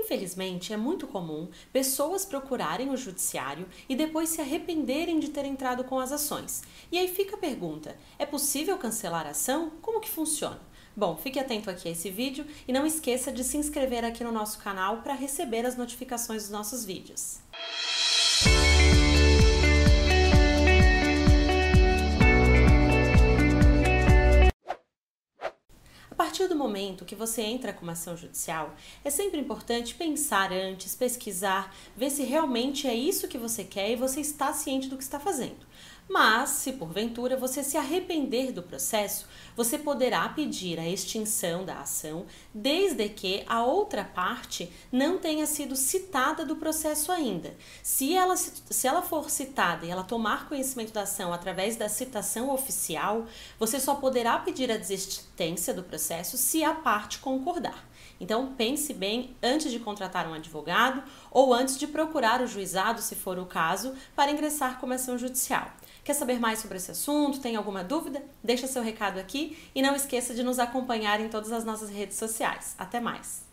Infelizmente, é muito comum pessoas procurarem o judiciário e depois se arrependerem de ter entrado com as ações. E aí fica a pergunta: é possível cancelar a ação? Como que funciona? Bom, fique atento aqui a esse vídeo e não esqueça de se inscrever aqui no nosso canal para receber as notificações dos nossos vídeos. Partir do momento que você entra com uma ação judicial, é sempre importante pensar antes, pesquisar, ver se realmente é isso que você quer e você está ciente do que está fazendo. Mas, se porventura você se arrepender do processo, você poderá pedir a extinção da ação, desde que a outra parte não tenha sido citada do processo ainda. Se ela, se ela for citada e ela tomar conhecimento da ação através da citação oficial, você só poderá pedir a desistência do processo se a parte concordar. Então, pense bem antes de contratar um advogado ou antes de procurar o juizado, se for o caso, para ingressar com ação judicial. Quer saber mais sobre esse assunto? Tem alguma dúvida? Deixa seu recado aqui e não esqueça de nos acompanhar em todas as nossas redes sociais. Até mais!